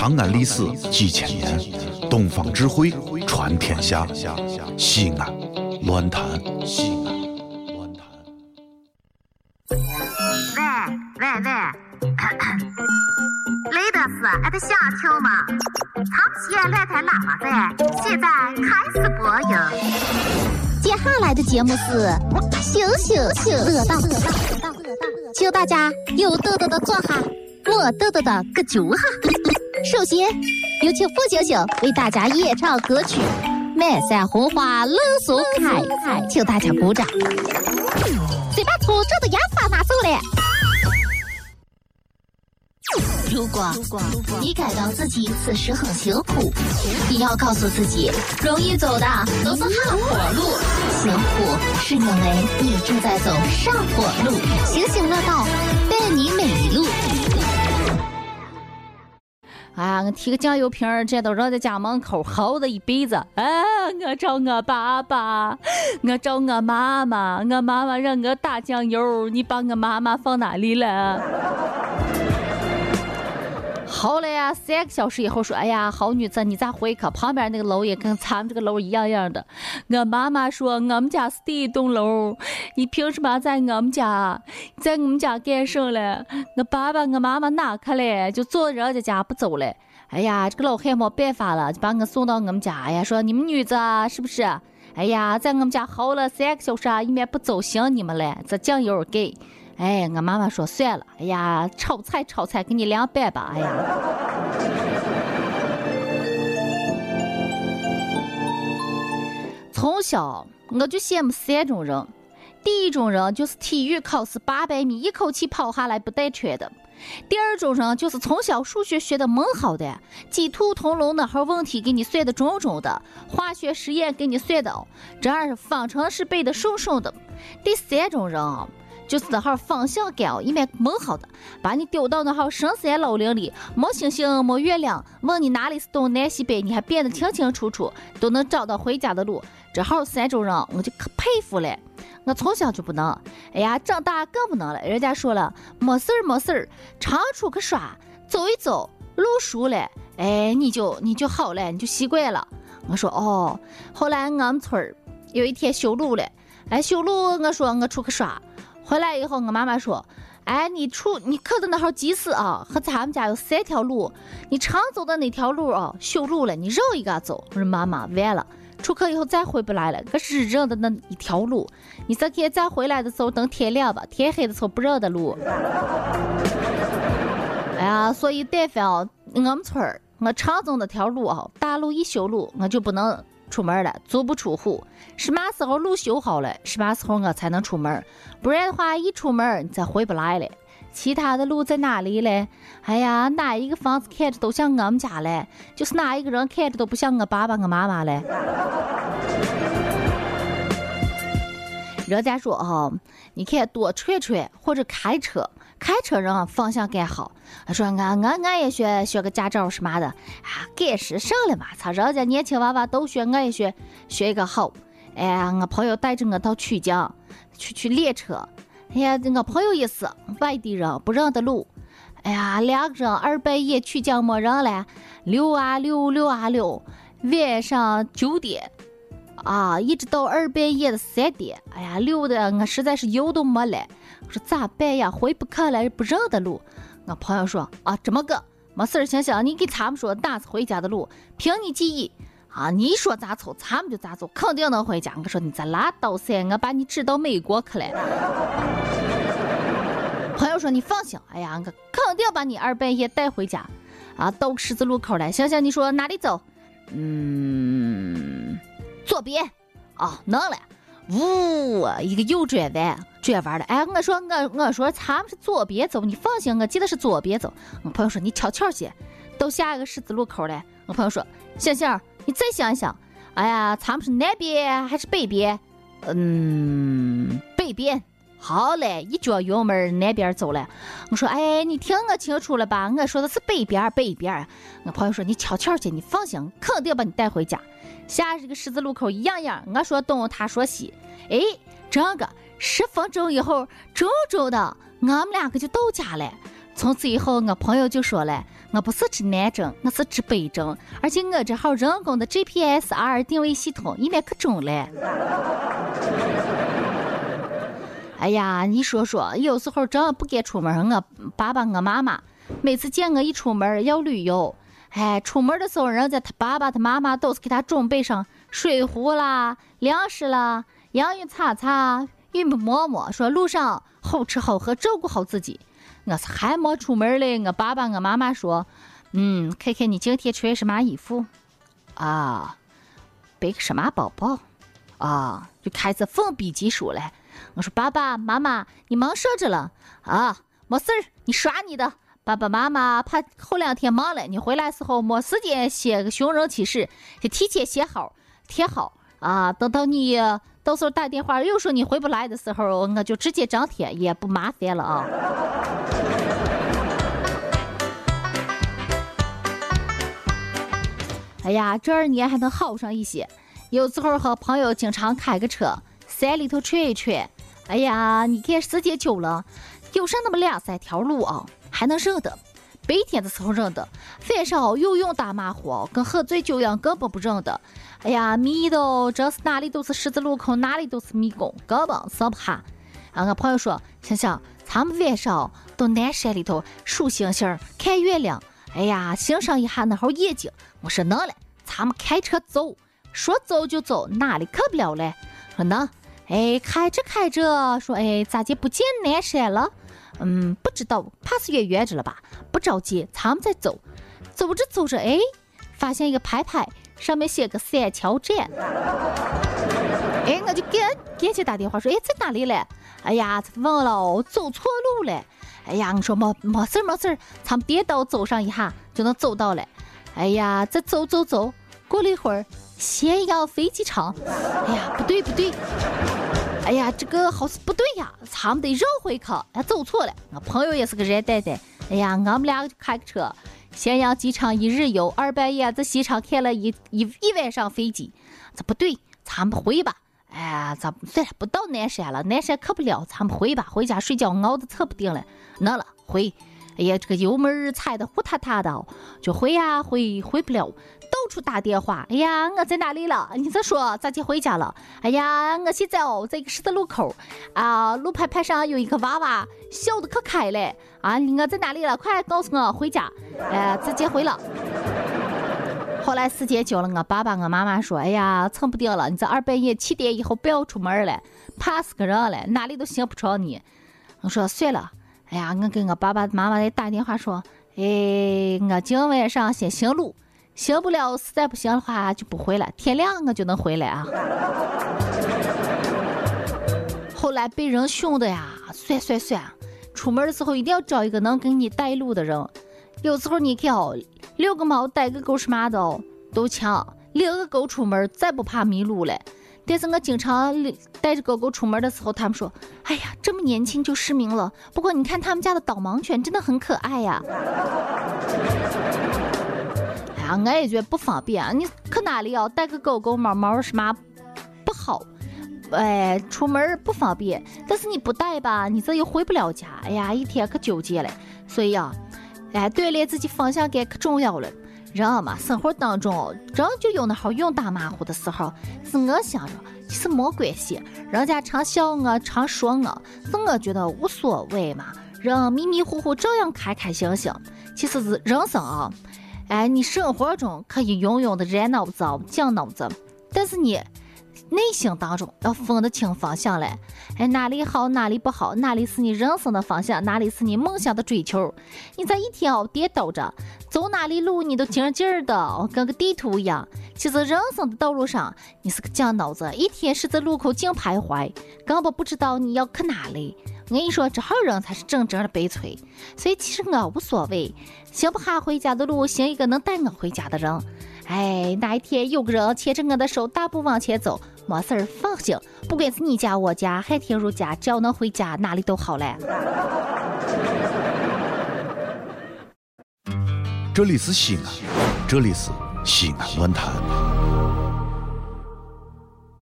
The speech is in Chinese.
长安历史几千年，东方智慧传天下。西安，乱谈西安，乱谈。喂喂喂，雷德斯，俺的想听吗？长西来台喇叭在，现在开始播音。接下来的节目是羞羞羞乐道，请大家有豆豆的坐下，没豆豆的搁脚下。首先有请付星星为大家演唱歌曲《满山红花冷松开》，请大家鼓掌。先把粗糙的烟花拿走了。如果你感到自己此时很辛苦，你要告诉自己，容易走的都是下坡路，辛苦是因为你正在走上坡路。星星乐道，伴你每一路。啊，我提个酱油瓶儿，这都扔在家门口，好的一辈子。啊，我找我爸爸，我找我妈妈，我妈妈让我打酱油，你把我妈妈放哪里了？好了呀，三个小时以后说，哎呀，好女子，你咋回去？旁边那个楼也跟咱们这个楼一样样的。我妈妈说，我们家是第一栋楼，你凭什么在我们家，在我们家干什了？我爸爸、我妈妈哪去了？就坐人家家不走了。哎呀，这个老汉没办法了，就把我送到我们家。哎呀，说你们女子是不是？哎呀，在我们家耗了三个小时，啊一面不走，行你们了，这酱油给。哎，我妈妈说算了。哎呀，炒菜炒菜，给你凉拌吧。哎呀，从小我就羡慕三种人：第一种人就是体育考试八百米一口气跑下来不带喘的；第二种人就是从小数学学的蛮好的，鸡兔同笼那号问题给你算的准准的，化学实验给你算的，这儿方程式背的顺顺的；第三种人啊。就是这号方向感哦，一面蛮好的，把你丢到那号深山老林里，没星星没月亮，问你哪里是东南西北，你还辨得清清楚楚，都能找到回家的路。这号三种人，我就可佩服了。我从小就不能，哎呀，长大更不能了。人家说了，没事儿没事儿，常出去耍，走一走，路熟了，哎，你就你就好了，你就习惯了。我说哦，后来俺们村儿有一天修路了，哎，修路，我说我出去耍。回来以后，我妈妈说：“哎，你出你可的那号急死啊！和咱们家有三条路，你常走的那条路啊，修路了，你绕一个走。”我说：“妈妈，完了，出去以后再回不来了。可是认的那一条路，你这天再回来的时候，等天亮吧，天黑的时候不认的路。”哎呀，所以但凡啊，我们村儿我常走那条路啊，大路一修路，我就不能。出门了，足不出户。什么时候路修好了，什么时候我才能出门。不然的话，一出门你再回不来了。其他的路在哪里嘞？哎呀，哪一个房子看着都像我们家嘞，就是哪一个人看着都不像我爸爸、我妈妈嘞。人家说哈，你看多串串或者开车。开车人方向感好，他说俺俺俺也学学个驾照什么的啊，赶时尚了嘛！操，人家年轻娃娃都学，我也学学一个好。哎呀，我朋友带着我到曲江去去练车。哎呀，我朋友也是外地人，不认得路。哎呀，两个人二半夜曲江没人了，溜啊溜溜啊溜，晚上九点啊，一直到二半夜的三点。哎呀，溜的我实在是油都没了。我说咋办呀？回不去了，不认得路。我朋友说啊，这么个没事儿，行行，你给他们说哪是回家的路，凭你记忆啊，你说咋走，他们就咋走，肯定能回家。我说你再拉倒噻，我把你指到美国去了。朋友说你放心，哎呀，我肯定把你二半夜带回家。啊，到十字路口了，行行，你说哪里走？嗯，左边。哦，能了。呜，一个右转弯。转弯了，哎，我说我我说咱们是左边走，你放心，我记得是左边走。我朋友说你悄悄些，到下一个十字路口了。我朋友说星星，你再想一想，哎呀，咱们是南边还是北边？嗯，北边。好嘞，一脚油门南边走了。我说哎，你听我清楚了吧？我说的是北边，北边。我朋友说你悄悄去，你放心，肯定把你带回家。下这个十字路口一样样，我说东，他说西，哎，这个。十分钟以后，周周的，我们两个就到家了。从此以后，我朋友就说了，我不是指南针，我是指北针，而且我这号人工的 GPS R 定位系统，应该可准了。哎呀，你说说，有时候真不敢出门，我爸爸我妈妈每次见我一出门要旅游，哎，出门的时候，人家他爸爸他妈妈都是给他准备上水壶啦、粮食啦、洋芋擦擦、玉米馍馍，说路上好吃好喝，照顾好自己。我是还没出门嘞，我爸爸我妈妈说，嗯，看看你今天穿什么衣服，啊，背个什么包包，啊，就开始奋笔疾书了。我说爸爸妈妈，你忙啥着了？啊，没事儿，你耍你的。爸爸妈妈怕后两天忙了，你回来时候没时间写个寻人启事，就提前写好贴好啊。等到你到时候打电话又说你回不来的时候，我就直接张贴，也不麻烦了啊。哎呀，这二年还能好上一些。有时候和朋友经常开个车。山里头转一转，哎呀，你看时间久了，有上那么两三条路啊，还能认得。白天的时候认得，晚上又用大马虎，跟喝醉酒一样，根本不认得。哎呀，迷的真是哪里都是十字路口，哪里都是迷宫，根本上不下。啊，我朋友说，想想咱们晚上到南山里头数星星、看月亮，哎呀，欣赏一下那号夜景。我说能了，咱们开车走，说走就走，哪里去不了嘞？说能。哎，开着开着，说哎，咋就不见南山了？嗯，不知道，怕是远远着了吧？不着急，咱们再走。走着走着，哎，发现一个牌牌，上面写个三桥站。哎，我就赶赶紧打电话说，哎，在哪里嘞？哎呀，忘了，走错路了。哎呀，我说没没事没事，咱们颠倒走上一下就能走到了。哎呀，再走走走，过了一会儿。咸阳飞机场，哎呀，不对不对，哎呀，这个好像不对呀，咱们得绕回去，哎，走错了。我朋友也是个热蛋蛋，哎呀，我们俩就开个车，咸阳机场一日游，二半夜在机场看了一一一晚上飞机，这不对，咱们回吧。哎呀，咱算了，不到南山了，南山去不了，咱们回吧，回家睡觉，熬的扯不定了，能了，回。哎呀，这个油门踩的呼塌塌的，就回呀回，回不了，处打电话。哎呀，我在哪里了？你再说咋就回家了？哎呀，我现在哦，在一个十字路口啊，路牌牌上有一个娃娃，笑的可开了啊！我在哪里了？快告诉我回家！哎，直接回了。后来时间久了，我爸爸我妈妈说：“哎呀，撑不定了，你这二半夜七点以后不要出门了，怕死个人了，哪里都行不着你。”我说算了。哎呀，我跟我爸爸妈妈再打电话说，哎，我今晚上先行路，行不了，实在不行的话就不回来，天亮我就能回来啊。后来被人凶的呀，算算算，出门的时候一定要找一个能给你带路的人。有时候你看哦，遛个猫带个狗什么的哦都强，领个狗出门再不怕迷路了。但是我经常带着狗狗出门的时候，他们说：“哎呀，这么年轻就失明了。”不过你看他们家的导盲犬真的很可爱呀。呀，我也觉得不方便。你去哪里要带个狗狗、猫猫什么不好？哎，出门不方便。但是你不带吧，你这又回不了家。哎呀，一天可纠结了。所以呀，哎，锻炼自己方向感可重要了。人嘛，生活当中人就有那好用大马虎的时候。是我想着，其实没关系。人家常笑我，常说我，是我觉得无所谓嘛。人迷迷糊糊照样开开心心。其实是人生啊，哎，你生活中可以永远的热脑子、讲脑子，但是你。内心当中要分得清方向嘞，哎，哪里好，哪里不好，哪里是你人生的方向，哪里是你梦想的追求？你在一天哦颠倒着走哪里路，你都劲劲的，跟个地图一样。其实人生的道路上，你是个犟脑子，一天十字路口净徘徊，根本不知道你要去哪里。我跟你说，这号人才是真正的悲催。所以其实我无所谓，行不下回家的路，行一个能带我回家的人。哎，那一天有个人牵着我的手大步往前走，没事儿，放心，不管是你家我家，海天如家，只要能回家，哪里都好嘞。这里是西安，这里是西安论坛。